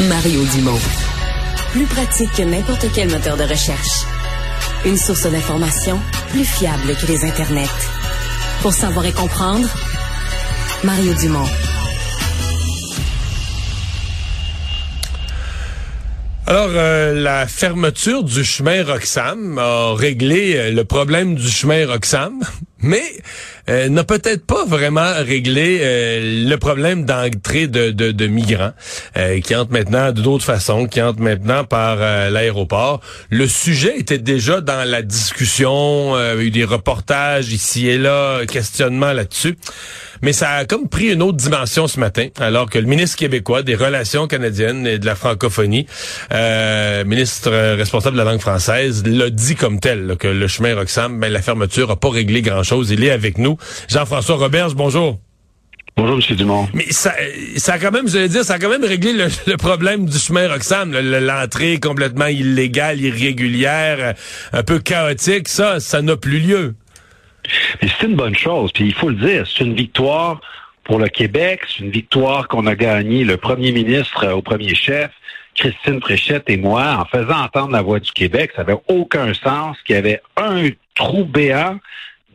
Mario Dumont. Plus pratique que n'importe quel moteur de recherche. Une source d'information plus fiable que les internets. Pour savoir et comprendre, Mario Dumont. Alors, euh, la fermeture du chemin Roxham a réglé euh, le problème du chemin Roxham, mais euh, n'a peut-être pas vraiment réglé le problème d'entrée de, de, de, migrants qui entrent maintenant d'autres façons, qui entrent maintenant par l'aéroport. Le sujet était déjà dans la discussion, il y a eu des reportages ici et là, questionnements là-dessus. Mais ça a comme pris une autre dimension ce matin, alors que le ministre québécois des Relations canadiennes et de la francophonie, euh, ministre responsable de la langue française, l'a dit comme tel, que le chemin Roxham, ben, la fermeture n'a pas réglé grand-chose. Il est avec nous. Jean-François Roberge, bonjour. Bonjour, M. Dumont. Mais ça, ça a quand même, je dire, ça a quand même réglé le, problème du chemin Roxham, l'entrée complètement illégale, irrégulière, un peu chaotique. Ça, ça n'a plus lieu. Mais c'est une bonne chose, puis il faut le dire, c'est une victoire pour le Québec, c'est une victoire qu'on a gagnée le premier ministre au premier chef, Christine Fréchette et moi, en faisant entendre la voix du Québec. Ça n'avait aucun sens qu'il y avait un trou béant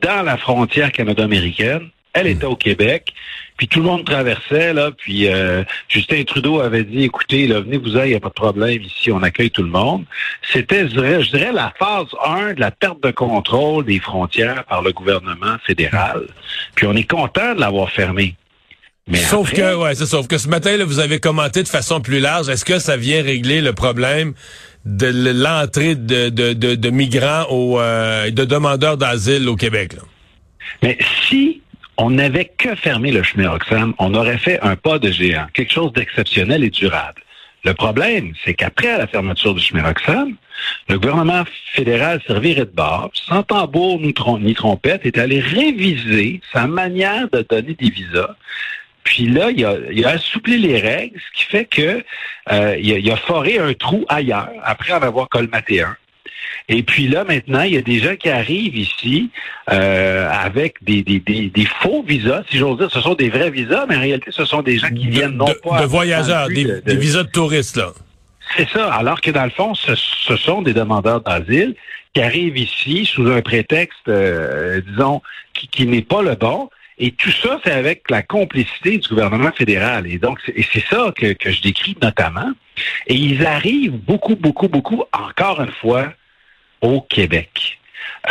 dans la frontière canado-américaine. Elle était au Québec. Puis tout le monde traversait, là, puis euh, Justin Trudeau avait dit, écoutez, là, venez vous il n'y a pas de problème, ici, on accueille tout le monde. C'était, je dirais, la phase 1 de la perte de contrôle des frontières par le gouvernement fédéral. Puis on est content de l'avoir fermé. Mais sauf que, ouais, c'est sauf que ce matin, là, vous avez commenté de façon plus large. Est-ce que ça vient régler le problème de l'entrée de, de, de, migrants au, euh, de demandeurs d'asile au Québec? Mais si on n'avait que fermé le chemin Roxham, on aurait fait un pas de géant, quelque chose d'exceptionnel et durable. Le problème, c'est qu'après la fermeture du chemin Roxham, le gouvernement fédéral servirait de bord, sans tambour ni, trompette, est allé réviser sa manière de donner des visas. Puis là, il a, il a assoupli les règles, ce qui fait que euh, il, a, il, a, foré un trou ailleurs après en avoir colmaté un. Et puis là, maintenant, il y a des gens qui arrivent ici euh, avec des, des, des, faux visas, si j'ose dire. Ce sont des vrais visas, mais en réalité, ce sont des gens qui viennent non pas... De voyageurs, des, visas de touristes, là. C'est ça. Alors que dans le fond, ce, sont des demandeurs d'asile qui arrivent ici sous un prétexte, euh, disons, qui, qui n'est pas le bon. Et tout ça, c'est avec la complicité du gouvernement fédéral. Et donc, c'est ça que, que je décris notamment. Et ils arrivent beaucoup, beaucoup, beaucoup, encore une fois, au Québec.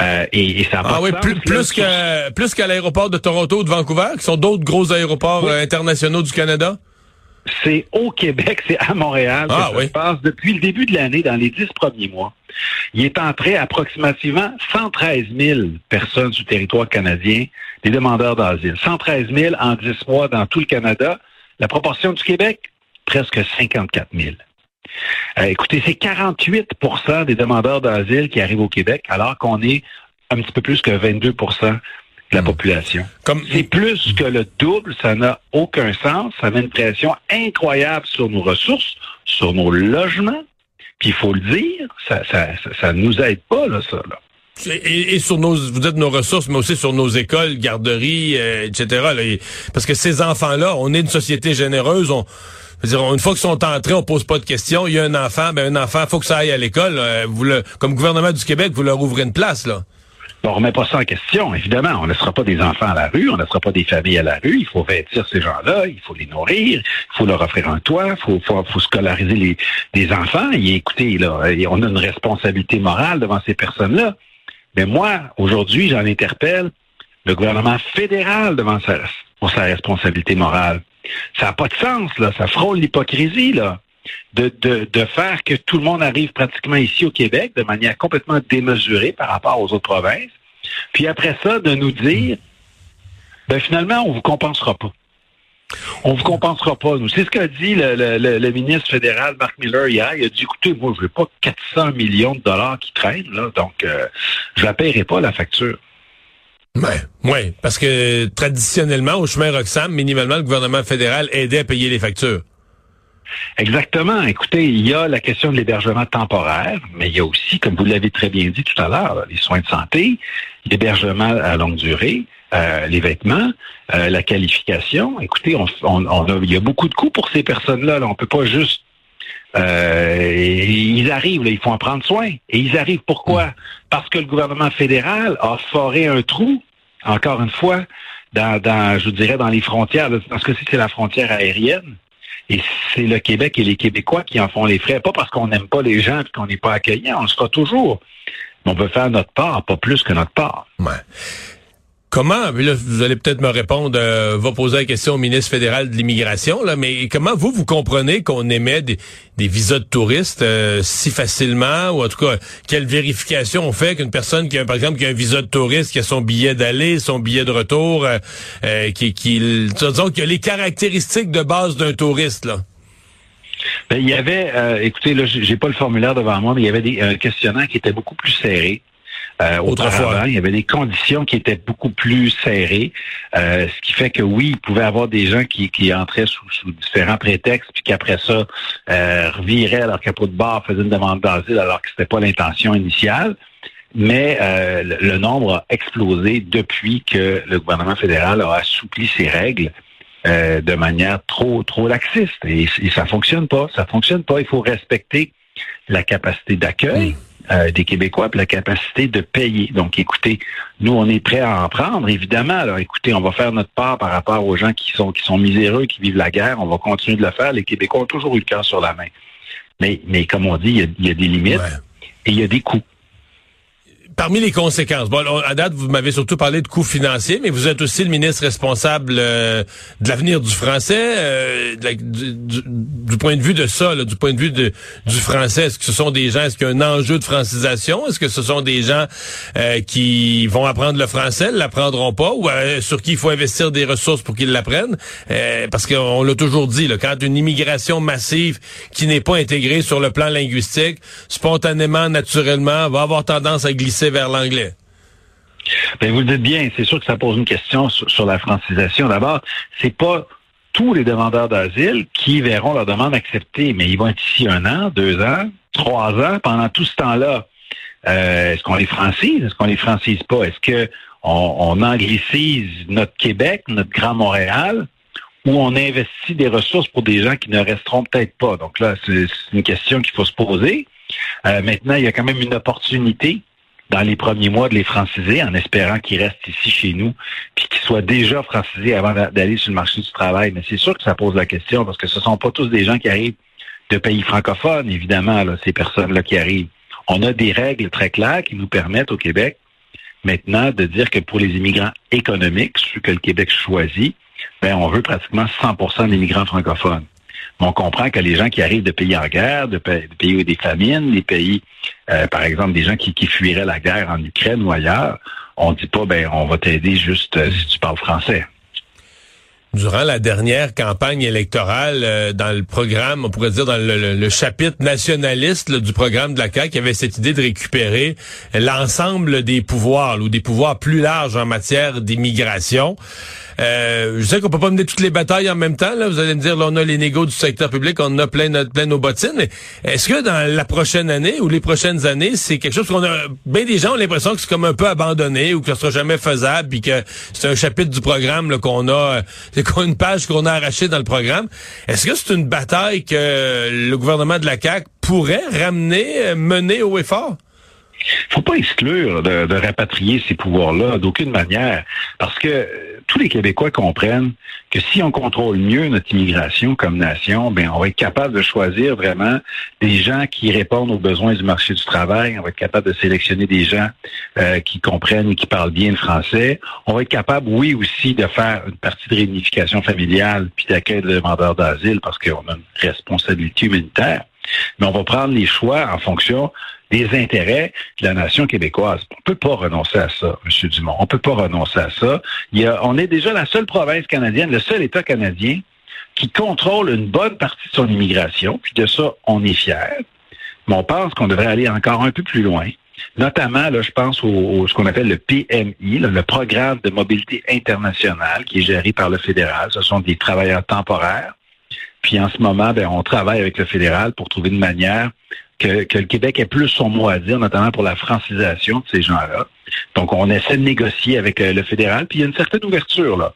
Euh, et, ça ah oui, plus, plus qu'à l'aéroport de Toronto ou de Vancouver, qui sont d'autres gros aéroports euh, internationaux du Canada. C'est au Québec, c'est à Montréal ah, que ça se passe depuis le début de l'année, dans les dix premiers mois. Il est entré approximativement 113 000 personnes sur le territoire canadien, des demandeurs d'asile. 113 000 en dix mois dans tout le Canada. La proportion du Québec, presque 54 000. Euh, écoutez, c'est 48% des demandeurs d'asile qui arrivent au Québec, alors qu'on est un petit peu plus que 22 de la hmm. population. C'est plus que le double, ça n'a aucun sens, ça met une pression incroyable sur nos ressources, sur nos logements, puis il faut le dire, ça ça, ça, nous aide pas, là, ça, là. Et, sur nos, vous dites nos ressources, mais aussi sur nos écoles, garderies, euh, etc. parce que ces enfants-là, on est une société généreuse, on, dire, une fois qu'ils sont entrés, on pose pas de questions. Il y a un enfant, ben un enfant, faut que ça aille à l'école. Euh, vous le, comme gouvernement du Québec, vous leur ouvrez une place, là. On remet pas ça en question, évidemment. On ne laissera pas des enfants à la rue, on ne laissera pas des familles à la rue. Il faut vêtir ces gens-là, il faut les nourrir, il faut leur offrir un toit, il faut, faut, scolariser les, les enfants. Et écoutez, là, on a une responsabilité morale devant ces personnes-là. Mais moi, aujourd'hui, j'en interpelle le gouvernement fédéral devant sa, pour sa responsabilité morale. Ça n'a pas de sens, là. Ça frôle l'hypocrisie, là. De, de, de, faire que tout le monde arrive pratiquement ici au Québec de manière complètement démesurée par rapport aux autres provinces. Puis après ça, de nous dire, ben finalement, on vous compensera pas. On vous compensera pas, nous. C'est ce qu'a dit le, ministre fédéral, Mark Miller, hier. Il a dit, écoutez, moi, je veux pas 400 millions de dollars qui traînent, là, donc euh, je ne paierai pas, la facture. Ouais, ouais, parce que traditionnellement, au chemin Roxham, minimalement, le gouvernement fédéral aidait à payer les factures. Exactement. Écoutez, il y a la question de l'hébergement temporaire, mais il y a aussi, comme vous l'avez très bien dit tout à l'heure, les soins de santé, l'hébergement à longue durée, euh, les vêtements, euh, la qualification. Écoutez, on, on, a, il y a beaucoup de coûts pour ces personnes-là. Là. On peut pas juste Euh, ils arrivent, là, il faut en prendre soin. Et ils arrivent pourquoi? Mm. Parce que le gouvernement fédéral a foré un trou, encore une fois, dans, dans je dirais, dans les frontières. Parce que c'est la frontière aérienne. Et c'est le Québec et les Québécois qui en font les frais, pas parce qu'on n'aime pas les gens et qu'on n'est pas accueillant, on le sera toujours. Mais on veut faire notre part, pas plus que notre part. Comment, vous allez peut-être me répondre, euh, va poser la question au ministre fédéral de l'immigration, là, mais comment vous, vous comprenez qu'on émet des, visas de touristes euh, si facilement, ou en tout cas, quelle vérification on fait qu'une personne qui a, par exemple, qui a un visa de touriste, qui a son billet d'aller, son billet de retour, euh, euh qui, qui, disons, a les caractéristiques de base d'un touriste, là? Ben, il y avait, écoutez, là, j'ai pas le formulaire devant moi, mais il y avait des, un questionnaire qui était beaucoup plus serré. Euh, Autrefois, il y avait des conditions qui étaient beaucoup plus serrées, euh, ce qui fait que oui, il pouvait y avoir des gens qui, qui entraient sous, sous différents prétextes, puis qu'après ça, euh, reviraient à leur capot de bar, faisaient une demande d'asile alors que c'était pas l'intention initiale. Mais euh, le, nombre a explosé depuis que le gouvernement fédéral a assoupli ses règles. Euh, de manière trop trop laxiste et, et ça fonctionne pas ça fonctionne pas il faut respecter la capacité d'accueil mmh. Euh, des Québécois, puis la capacité de payer. Donc, écoutez, nous, on est prêts à en prendre, évidemment. Alors, écoutez, on va faire notre part par rapport aux gens qui sont qui sont miséreux, qui vivent la guerre. On va continuer de le faire. Les Québécois ont toujours eu le cœur sur la main. Mais, mais comme on dit, il y a, des limites et il y a des coûts parmi les conséquences, bon, à date, vous m'avez surtout parlé de coûts financiers, mais vous êtes aussi le ministre responsable euh, de l'avenir du français. Euh, du, point de vue de ça, du point de vue de, du français, est-ce que ce sont des gens, est-ce qu'il y a un enjeu de francisation? Est-ce que ce sont des gens euh, qui vont apprendre le français, l'apprendront pas, ou sur qui il faut investir des ressources pour qu'ils l'apprennent? parce qu'on l'a toujours dit, là, quand une immigration massive qui n'est pas intégrée sur le plan linguistique, spontanément, naturellement, va avoir tendance à glisser vers l'anglais? Ben, vous le dites bien, c'est sûr que ça pose une question sur, la francisation. D'abord, c'est pas tous les demandeurs d'asile qui verront leur demande acceptée, mais ils vont être ici un an, deux ans, trois ans. Pendant tout ce temps-là, euh, est-ce qu'on les francise? Est-ce qu'on les francise pas? Est-ce que on, anglicise notre Québec, notre Grand Montréal, ou on investit des ressources pour des gens qui ne resteront peut-être pas? Donc là, c'est une question qu'il faut se poser. Euh, maintenant, il y a quand même une opportunité dans les premiers mois de les franciser en espérant qu'ils restent ici chez nous, puis qu'ils soient déjà francisés avant d'aller sur le marché du travail. Mais c'est sûr que ça pose la question parce que ce ne sont pas tous des gens qui arrivent de pays francophones, évidemment, là, ces personnes-là qui arrivent. On a des règles très claires qui nous permettent au Québec maintenant de dire que pour les immigrants économiques, ceux que le Québec choisit, ben, on veut pratiquement 100% d'immigrants francophones on comprend que les gens qui arrivent de pays en guerre, de pays, où des famines, des pays, euh, par exemple, des gens qui, fuiraient la guerre en Ukraine ou ailleurs, on dit pas, ben, on va t'aider juste euh, si tu parles français. Durant la dernière campagne électorale, euh, dans le programme, on pourrait dire dans le, chapitre nationaliste du programme de la CAQ, il y avait cette idée de récupérer l'ensemble des pouvoirs ou des pouvoirs plus larges en matière d'immigration. Euh, je sais qu'on peut pas mener toutes les batailles en même temps. Là. Vous allez me dire, là, on a les négos du secteur public, on a plein, plein nos bottines. Est-ce que dans la prochaine année ou les prochaines années, c'est quelque chose qu'on a... Bien des gens ont l'impression que c'est comme un peu abandonné ou que ce sera jamais faisable, puis que c'est un chapitre du programme qu'on a... C'est une page qu'on a arrachée dans le programme. Est-ce que c'est une bataille que le gouvernement de la CAQ pourrait ramener, euh, mener au effort? faut pas exclure de, de rapatrier ces pouvoirs-là d'aucune manière, parce que tous les Québécois comprennent que si on contrôle mieux notre immigration comme nation, ben on va être capable de choisir vraiment des gens qui répondent aux besoins du marché du travail. On va être capable de sélectionner des gens euh, qui comprennent et qui parlent bien le français. On va être capable, oui, aussi de faire une partie de réunification familiale puis d'accueil de demandeurs d'asile parce qu'on a une responsabilité humanitaire. Mais on va prendre les choix en fonction des intérêts de la nation québécoise. On peut pas renoncer à ça, M. Dumont. On peut pas renoncer à ça. Il on est déjà la seule province canadienne, le seul État canadien qui contrôle une bonne partie de son immigration. Puis de ça, on est fier. Mais on pense qu'on devrait aller encore un peu plus loin. Notamment, là, je pense au, ce qu'on appelle le PMI, le Programme de mobilité internationale, qui est géré par le fédéral. Ce sont des travailleurs temporaires. Puis en ce moment, ben, on travaille avec le fédéral pour trouver une manière que, le Québec ait plus son mot à dire, notamment pour la francisation de ces gens-là. Donc, on essaie de négocier avec euh, le fédéral, puis il y a une certaine ouverture là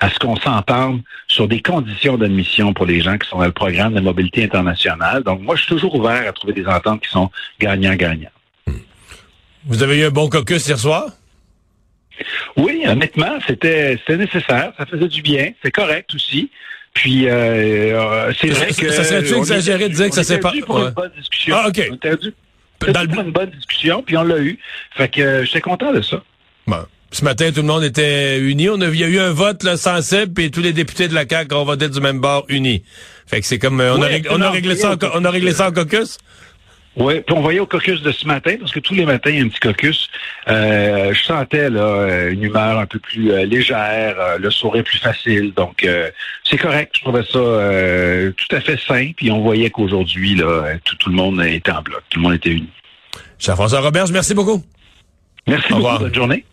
à ce qu'on s'entende sur des conditions d'admission pour les gens qui sont dans le programme de mobilité internationale. Donc, moi, je suis toujours ouvert à trouver des ententes qui sont gagnant-gagnant. Vous avez eu un bon caucus hier soir? Oui, honnêtement, c'était nécessaire. Ça faisait du bien. C'est correct aussi. Puis, euh, euh c'est vrai que... Ça serait-tu exagéré de dire que ça s'est pas... pour une bonne discussion. Ah, OK. On Dans le... une bonne discussion, puis on l'a eu. Fait que euh, j'étais content de ça. Bon. Ce matin, tout le monde était uni. On a, il y a eu un vote là, sensible, puis tous les députés de la CAQ ont voté du même bord uni. Fait que c'est comme euh, on, a, on, a, réglé ça en, on a réglé ça en caucus? Oui, puis on voyait au caucus de ce matin, parce que tous les matins, il y a un petit caucus. Euh, je sentais là une humeur un peu plus euh, légère, euh, le sourire plus facile. Donc, c'est correct. Je trouvais ça tout à fait sain. Puis on voyait qu'aujourd'hui, là, tout, tout, le monde était en bloc. Tout le monde était uni. Jean-François Roberge, merci beaucoup. Merci beaucoup. Bonne journée.